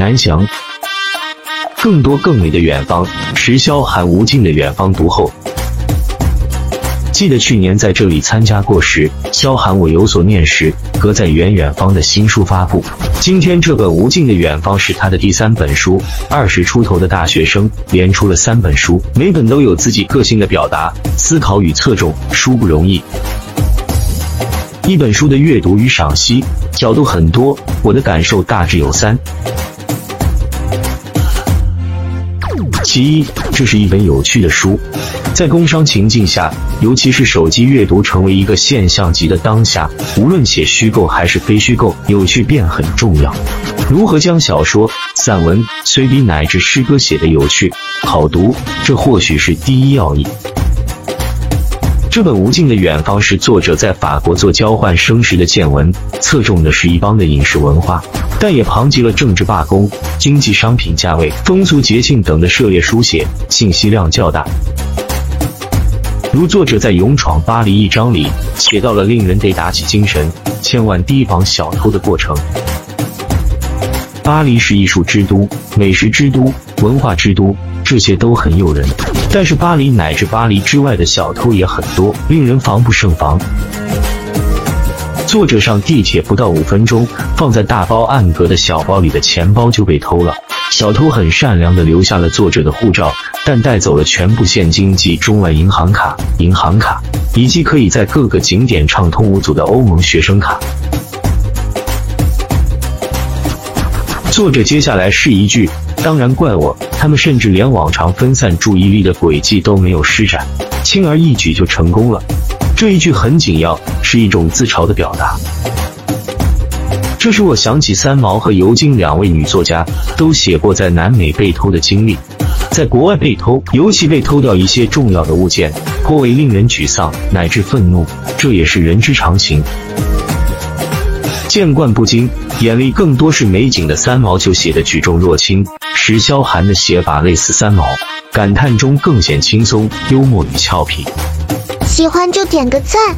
南翔。更多更美的远方，石萧寒无尽的远方独后。记得去年在这里参加过时，萧寒我有所念时，隔在远远方的新书发布。今天这本《无尽的远方》是他的第三本书，二十出头的大学生连出了三本书，每本都有自己个性的表达、思考与侧重，书不容易。一本书的阅读与赏析角度很多，我的感受大致有三。其一，这是一本有趣的书。在工商情境下，尤其是手机阅读成为一个现象级的当下，无论写虚构还是非虚构，有趣便很重要。如何将小说、散文、随笔乃至诗歌写得有趣、好读，这或许是第一要义。这本《无尽的远方》是作者在法国做交换生时的见闻，侧重的是一邦的饮食文化，但也旁及了政治罢工、经济商品价位、风俗节庆等的涉猎书写，信息量较大。如作者在《勇闯巴黎》一章里写到了令人得打起精神、千万提防小偷的过程。巴黎是艺术之都、美食之都、文化之都，这些都很诱人。但是巴黎乃至巴黎之外的小偷也很多，令人防不胜防。作者上地铁不到五分钟，放在大包暗格的小包里的钱包就被偷了。小偷很善良的留下了作者的护照，但带走了全部现金及中外银行卡、银行卡，以及可以在各个景点畅通无阻的欧盟学生卡。作者接下来是一句：“当然怪我。”他们甚至连往常分散注意力的轨迹都没有施展，轻而易举就成功了。这一句很紧要，是一种自嘲的表达。这使我想起三毛和尤金两位女作家都写过在南美被偷的经历。在国外被偷，尤其被偷掉一些重要的物件，颇为令人沮丧乃至愤怒，这也是人之常情。见惯不惊，眼里更多是美景的三毛就写的举重若轻。石萧寒的写法类似三毛，感叹中更显轻松、幽默与俏皮。喜欢就点个赞。